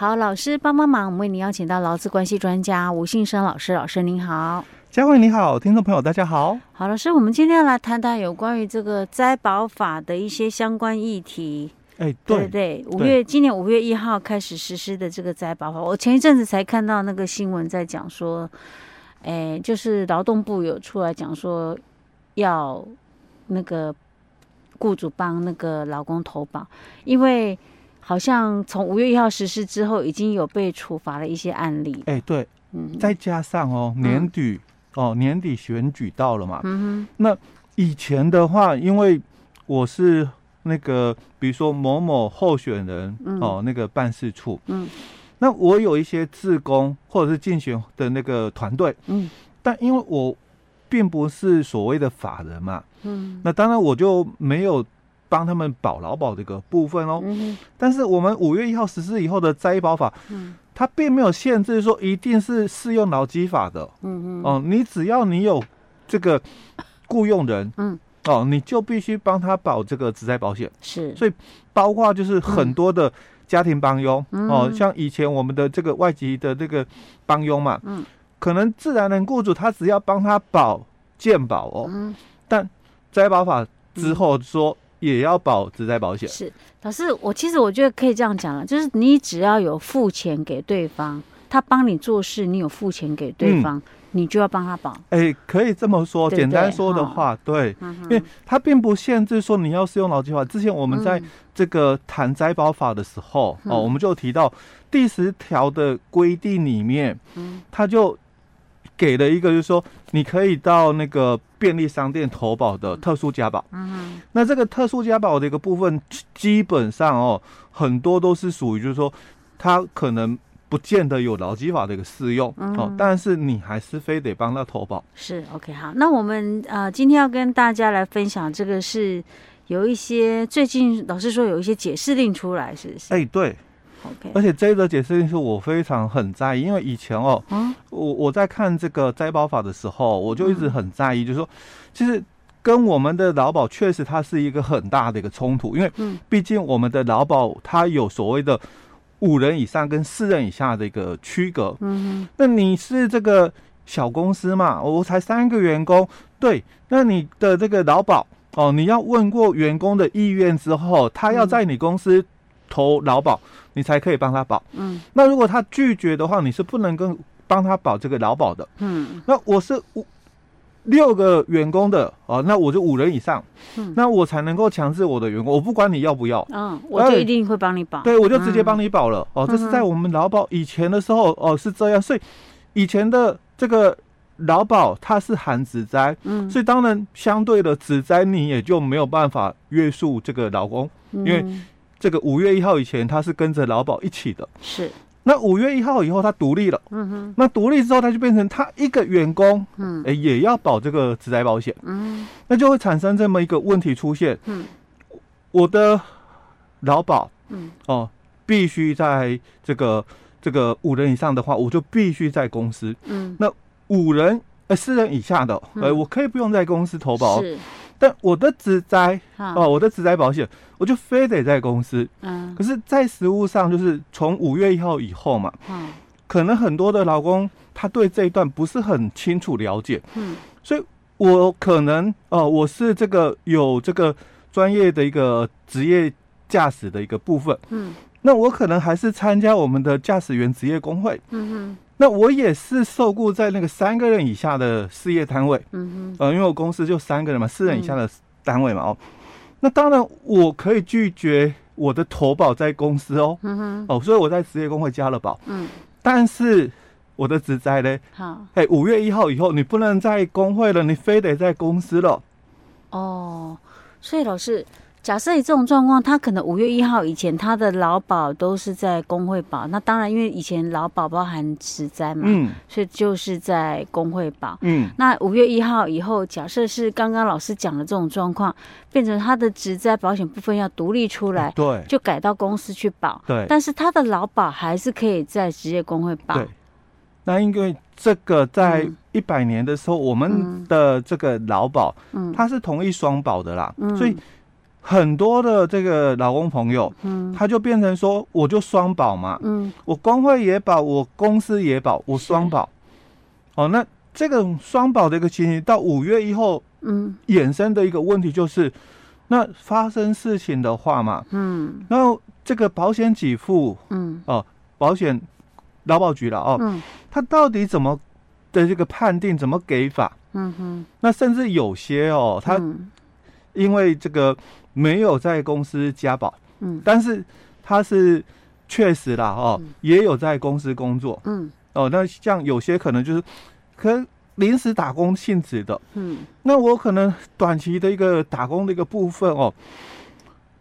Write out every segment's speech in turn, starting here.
好，老师帮帮忙，我们为您邀请到劳资关系专家吴信生老师，老师您好。佳慧你好，听众朋友大家好。好，老师，我们今天要来谈谈有关于这个灾保法的一些相关议题。哎、欸，对对，五月今年五月一号开始实施的这个灾保法，我前一阵子才看到那个新闻在讲说，哎、欸，就是劳动部有出来讲说要那个雇主帮那个劳工投保，因为好像从五月一号实施之后，已经有被处罚的一些案例。哎、欸，对，嗯，再加上哦，年底。嗯哦，年底选举到了嘛？嗯哼。那以前的话，因为我是那个，比如说某某候选人、嗯、哦，那个办事处，嗯，那我有一些自工或者是竞选的那个团队，嗯，但因为我并不是所谓的法人嘛，嗯，那当然我就没有帮他们保劳保这个部分哦。嗯。但是我们五月一号实施以后的灾保法，嗯。它并没有限制说一定是适用劳基法的，嗯嗯，哦，你只要你有这个雇佣人，嗯，哦，你就必须帮他保这个职灾保险，是，所以包括就是很多的家庭帮佣，嗯、哦，像以前我们的这个外籍的这个帮佣嘛，嗯，可能自然人雇主他只要帮他保健保哦，嗯，但灾保法之后说。也要保职灾保险。是，老师，我其实我觉得可以这样讲了，就是你只要有付钱给对方，他帮你做事，你有付钱给对方，嗯、你就要帮他保。哎、欸，可以这么说，简单说的话，对，嗯、因为他并不限制说你要是用劳基法。之前我们在这个谈灾保法的时候，嗯、哦，我们就提到第十条的规定里面，嗯，他就。给了一个，就是说，你可以到那个便利商店投保的特殊加保。嗯，那这个特殊加保的一个部分，基本上哦，很多都是属于，就是说，它可能不见得有劳基法的一个适用。嗯，哦，但是你还是非得帮他投保。是 OK 好，那我们呃今天要跟大家来分享这个是有一些最近老师说有一些解释令出来，是不是？哎，对。而且这个解释令是我非常很在意，因为以前哦，嗯、我我在看这个摘保法的时候，我就一直很在意，就是说，其实跟我们的劳保确实它是一个很大的一个冲突，因为毕竟我们的劳保它有所谓的五人以上跟四人以下的一个区隔。嗯，那你是这个小公司嘛，我才三个员工，对，那你的这个劳保哦，你要问过员工的意愿之后，他要在你公司投劳保。你才可以帮他保，嗯，那如果他拒绝的话，你是不能跟帮他保这个劳保的，嗯，那我是五六个员工的哦，那我就五人以上，嗯，那我才能够强制我的员工，我不管你要不要，嗯，我就一定会帮你保，对，我就直接帮你保了，哦，这是在我们劳保以前的时候，哦，是这样，所以以前的这个劳保它是含职灾，嗯，所以当然相对的职灾你也就没有办法约束这个劳工，因为。这个五月一号以前，他是跟着劳保一起的。是。那五月一号以后，他独立了。嗯哼。那独立之后，他就变成他一个员工，嗯，哎，也要保这个职灾保险。嗯。那就会产生这么一个问题出现。嗯。我的劳保，嗯，哦，必须在这个这个五人以上的话，我就必须在公司。嗯。那五人呃四人以下的，呃，我可以不用在公司投保。是。但我的职灾哦，我的职灾保险，我就非得在公司。嗯，可是，在实务上，就是从五月一号以后嘛，嗯，可能很多的劳工他对这一段不是很清楚了解。嗯，所以我可能哦、呃，我是这个有这个专业的一个职业驾驶的一个部分。嗯，那我可能还是参加我们的驾驶员职业工会。嗯哼。那我也是受雇在那个三个人以下的事业单位，嗯哼，呃，因为我公司就三个人嘛，四人以下的单位嘛，哦，那当然我可以拒绝我的投保在公司哦，嗯哼，哦，所以我在职业工会加了保，嗯，但是我的职灾呢，好，哎，五月一号以后你不能在工会了，你非得在公司了，哦，所以老师。假设以这种状况，他可能五月一号以前他的劳保都是在工会保，那当然因为以前劳保包含职灾嘛，嗯，所以就是在工会保，嗯，那五月一号以后，假设是刚刚老师讲的这种状况，变成他的职灾保险部分要独立出来，对，就改到公司去保，对，但是他的劳保还是可以在职业工会保，对，那因为这个在一百年的时候，嗯、我们的这个劳保，嗯，它是同意双保的啦，嗯，所以。很多的这个老公朋友，嗯，他就变成说，我就双保嘛，嗯，我工会也保，我公司也保，我双保。哦，那这个双保的一个情形，到五月一号，嗯，衍生的一个问题就是，那发生事情的话嘛，嗯，然后这个保险给付，嗯，哦，保险劳保局了哦，嗯，他到底怎么的这个判定，怎么给法？嗯哼，那甚至有些哦，他因为这个。没有在公司加保，嗯，但是他是确实啦，哦，嗯、也有在公司工作，嗯，哦，那像有些可能就是可能临时打工性质的，嗯，那我可能短期的一个打工的一个部分哦，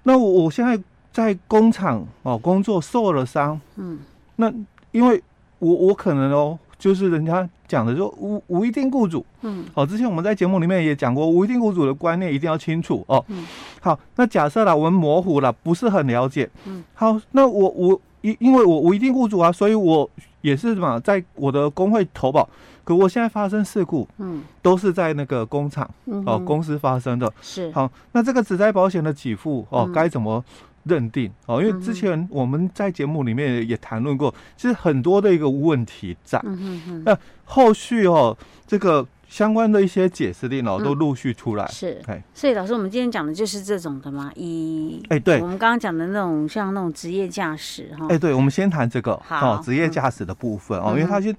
那我我现在在工厂哦工作受了伤，嗯，那因为我我可能哦。就是人家讲的说无无一定雇主，嗯，好，之前我们在节目里面也讲过，无一定雇主的观念一定要清楚。哦。嗯，好，那假设啦，我们模糊了，不是很了解，嗯，好，那我我因因为我无一定雇主啊，所以我也是嘛，在我的工会投保，可我现在发生事故，嗯，都是在那个工厂哦公司发生的，是。好，那这个职灾保险的给付哦该怎么？认定哦，因为之前我们在节目里面也谈论过，其实很多的一个问题在。嗯哼哼。那后续哦，这个相关的一些解释令哦，都陆续出来。是。哎，所以老师，我们今天讲的就是这种的嘛？以哎，对，我们刚刚讲的那种像那种职业驾驶哈。哎，对，我们先谈这个哦，职业驾驶的部分哦，因为他先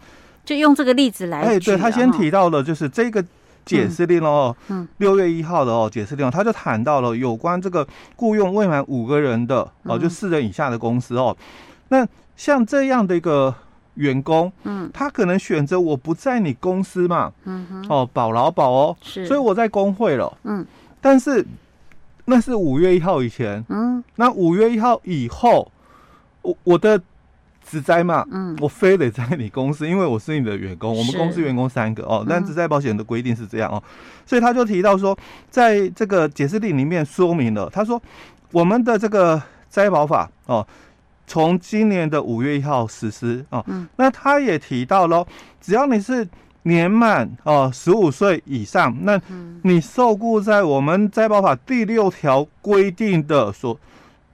就用这个例子来。哎，对他先提到了就是这个。解释令哦，嗯，六月一号的哦，解释令，他就谈到了有关这个雇佣未满五个人的哦，就四人以下的公司哦，那像这样的一个员工，嗯，他可能选择我不在你公司嘛，嗯哼，哦，保劳保哦，是，所以我在工会了，嗯，但是那是五月一号以前，嗯，那五月一号以后，我我的。职灾嘛，嗯，我非得在你公司，因为我是你的员工。我们公司员工三个哦，但职灾保险的规定是这样哦，所以他就提到说，在这个解释令里面说明了，他说我们的这个灾保法哦，从今年的五月一号实施哦，嗯，那他也提到喽，只要你是年满哦十五岁以上，那你受雇在我们灾保法第六条规定的所。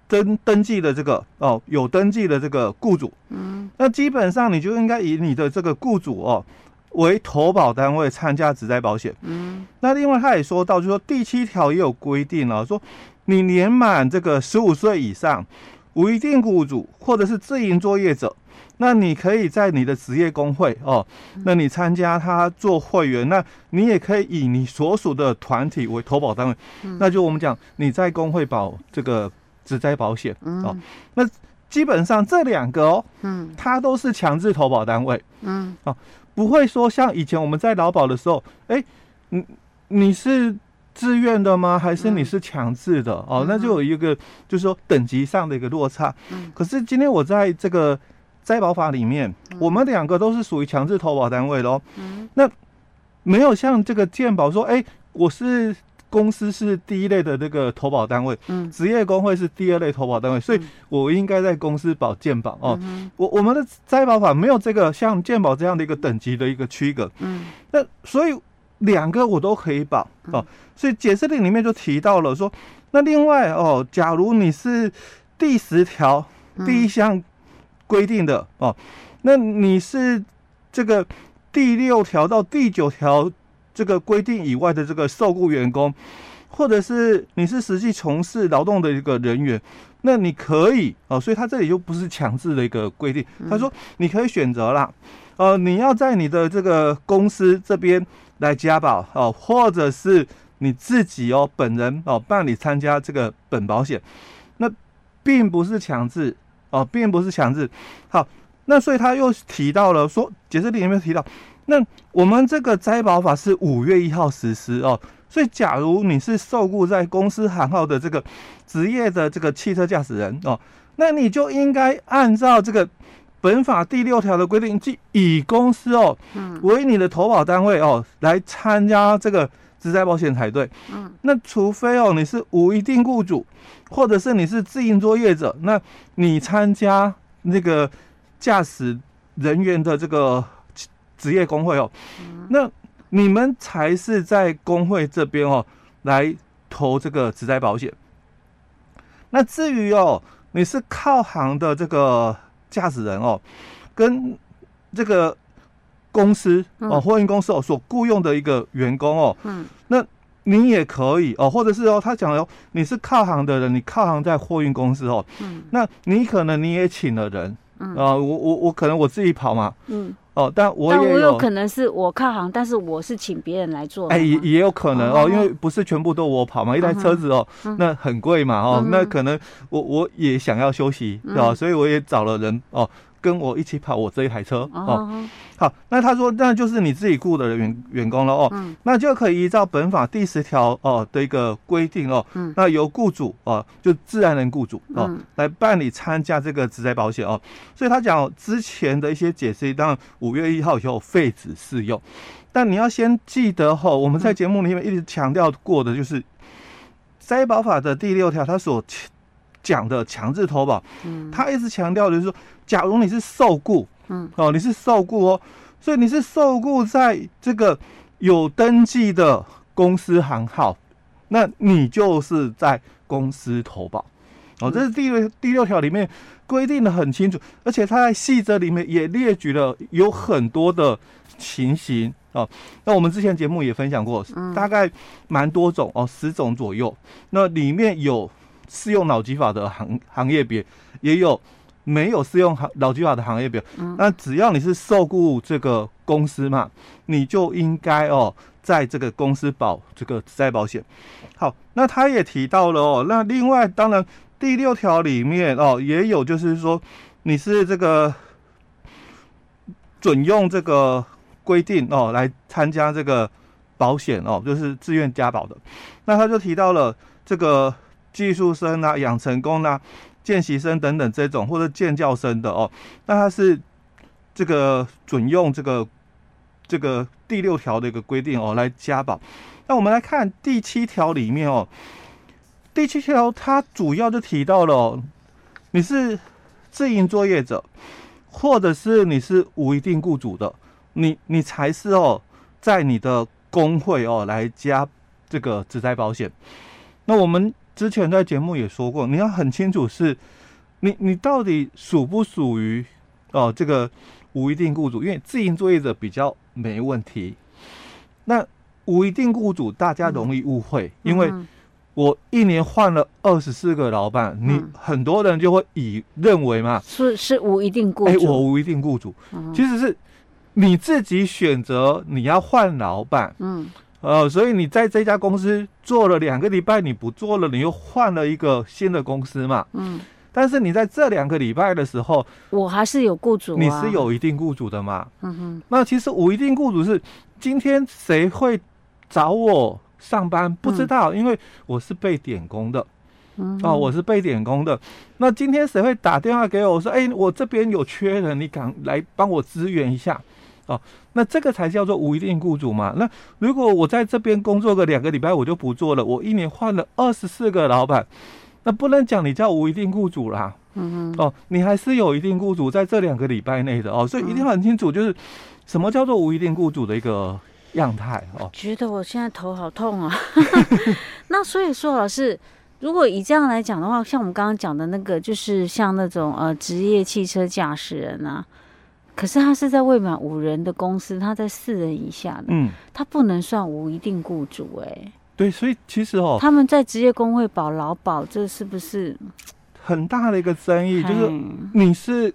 登登记的这个哦，有登记的这个雇主，嗯，那基本上你就应该以你的这个雇主哦为投保单位参加职灾保险，嗯，那另外他也说到，就是说第七条也有规定了，说你年满这个十五岁以上，无一定雇主或者是自营作业者，那你可以在你的职业工会哦，那你参加他做会员，那你也可以以你所属的团体为投保单位，嗯，那就我们讲你在工会保这个。职灾保险哦，那基本上这两个哦，嗯，它都是强制投保单位，嗯，哦，不会说像以前我们在劳保的时候，哎，你你是自愿的吗？还是你是强制的？哦，那就有一个就是说等级上的一个落差。嗯，可是今天我在这个灾保法里面，我们两个都是属于强制投保单位喽。嗯，那没有像这个健保说，哎，我是。公司是第一类的那个投保单位，嗯，职业工会是第二类投保单位，所以我应该在公司保健保哦。我我们的灾保法没有这个像健保这样的一个等级的一个区隔，嗯，那所以两个我都可以保哦。所以解释令里面就提到了说，那另外哦，假如你是第十条第一项规定的哦，那你是这个第六条到第九条。这个规定以外的这个受雇员工，或者是你是实际从事劳动的一个人员，那你可以哦，所以他这里就不是强制的一个规定。他说你可以选择啦，呃，你要在你的这个公司这边来加保哦，或者是你自己哦本人哦办理参加这个本保险，那并不是强制哦，并不是强制。好，那所以他又提到了说，解释令里面提到。那我们这个灾保法是五月一号实施哦，所以假如你是受雇在公司行号的这个职业的这个汽车驾驶人哦，那你就应该按照这个本法第六条的规定，即以公司哦为你的投保单位哦来参加这个职灾保险才对。嗯，那除非哦你是无一定雇主，或者是你是自营作业者，那你参加那个驾驶人员的这个。职业工会哦，那你们才是在工会这边哦来投这个职灾保险。那至于哦，你是靠行的这个驾驶人哦，跟这个公司哦，货运公司哦所雇佣的一个员工哦，嗯，那你也可以哦，或者是哦，他讲哦，你是靠行的人，你靠行在货运公司哦，嗯，那你可能你也请了人，嗯。啊，我我我可能我自己跑嘛，嗯。哦，但我也有，但我有可能是我靠行，但是我是请别人来做。哎，也也有可能哦，因为不是全部都我跑嘛，一台车子哦，那很贵嘛，哦，那可能我我也想要休息，对吧？所以我也找了人哦。跟我一起跑我这一台车哦，好，那他说那就是你自己雇的员员工了哦，嗯，那就可以依照本法第十条哦的一个规定哦，嗯，那由雇主哦，就自然人雇主哦来办理参加这个职灾保险哦，所以他讲之前的一些解释，当然五月一号以后废止适用，但你要先记得哦，我们在节目里面一直强调过的就是灾保法的第六条，它所讲的强制投保，嗯，他一直强调的就是说。假如你是受雇，嗯，哦，你是受雇哦，所以你是受雇在这个有登记的公司行号，那你就是在公司投保，哦，这是第六第六条里面规定的很清楚，而且他在细则里面也列举了有很多的情形哦。那我们之前节目也分享过，大概蛮多种哦，十种左右。那里面有适用脑机法的行行业别，也有。没有适用行脑机法的行业别，那只要你是受雇这个公司嘛，你就应该哦，在这个公司保这个职灾保险。好，那他也提到了哦，那另外当然第六条里面哦也有，就是说你是这个准用这个规定哦来参加这个保险哦，就是自愿加保的。那他就提到了这个技术生啊、养成工啊。见习生等等这种或者建教生的哦，那他是这个准用这个这个第六条的一个规定哦来加保。那我们来看第七条里面哦，第七条它主要就提到了，你是自营作业者，或者是你是无一定雇主的，你你才是哦在你的工会哦来加这个职灾保险。那我们。之前在节目也说过，你要很清楚是，你你到底属不属于哦这个无一定雇主，因为自营作业者比较没问题。那无一定雇主大家容易误会，嗯、因为我一年换了二十四个老板，嗯、你很多人就会以认为嘛，是是无一定雇主，哎，我无一定雇主，嗯、其实是你自己选择你要换老板，嗯。呃，所以你在这家公司做了两个礼拜，你不做了，你又换了一个新的公司嘛。嗯。但是你在这两个礼拜的时候，我还是有雇主啊。你是有一定雇主的嘛？嗯哼。那其实无一定雇主是今天谁会找我上班？不知道，因为我是被点工的。嗯。哦，我是被点工的。那今天谁会打电话给我说：“哎，我这边有缺人，你赶来帮我支援一下。”哦，那这个才叫做无一定雇主嘛。那如果我在这边工作个两个礼拜，我就不做了。我一年换了二十四个老板，那不能讲你叫无一定雇主啦。嗯哼。哦，你还是有一定雇主在这两个礼拜内的哦，所以一定要很清楚，就是什么叫做无一定雇主的一个样态哦。觉得我现在头好痛啊。那所以说，老师，如果以这样来讲的话，像我们刚刚讲的那个，就是像那种呃职业汽车驾驶人啊。可是他是在未满五人的公司，他在四人以下的，嗯，他不能算无一定雇主哎、欸。对，所以其实哦，他们在职业工会保劳保，这是不是很大的一个争议？就是你是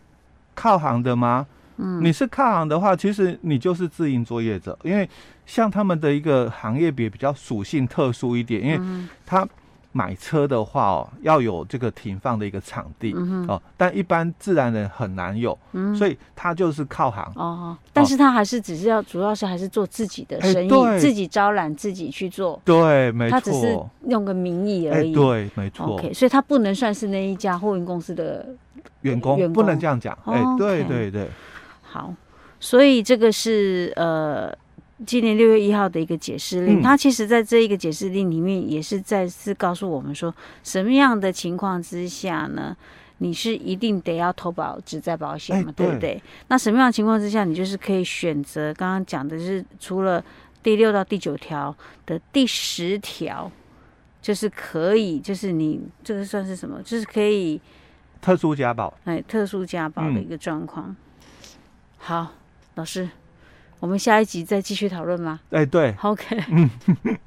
靠行的吗？嗯，你是靠行的话，其实你就是自营作业者，因为像他们的一个行业别比较属性特殊一点，因为他。买车的话哦，要有这个停放的一个场地、嗯、哼哦，但一般自然人很难有，嗯、所以他就是靠行哦。但是他还是只是要，主要是还是做自己的生意，欸、自己招揽自己去做。对，没错。他只是用个名义而已。欸、对，没错。OK，所以他不能算是那一家货运公司的员工，员工不能这样讲。哎、欸，对对对。好，所以这个是呃。今年六月一号的一个解释令它其实在这一个解释令里面也是再次告诉我们说什么样的情况之下呢你是一定得要投保只在保险嘛对。不对？那什么样的情况之下你就是可以选择刚刚讲的是除了第六到第九条的第十条就是可以就是你这个算是什么？就是可以特殊家保。哎特殊家保的一个状况。好老师。我们下一集再继续讨论吗？哎，对，OK，嗯。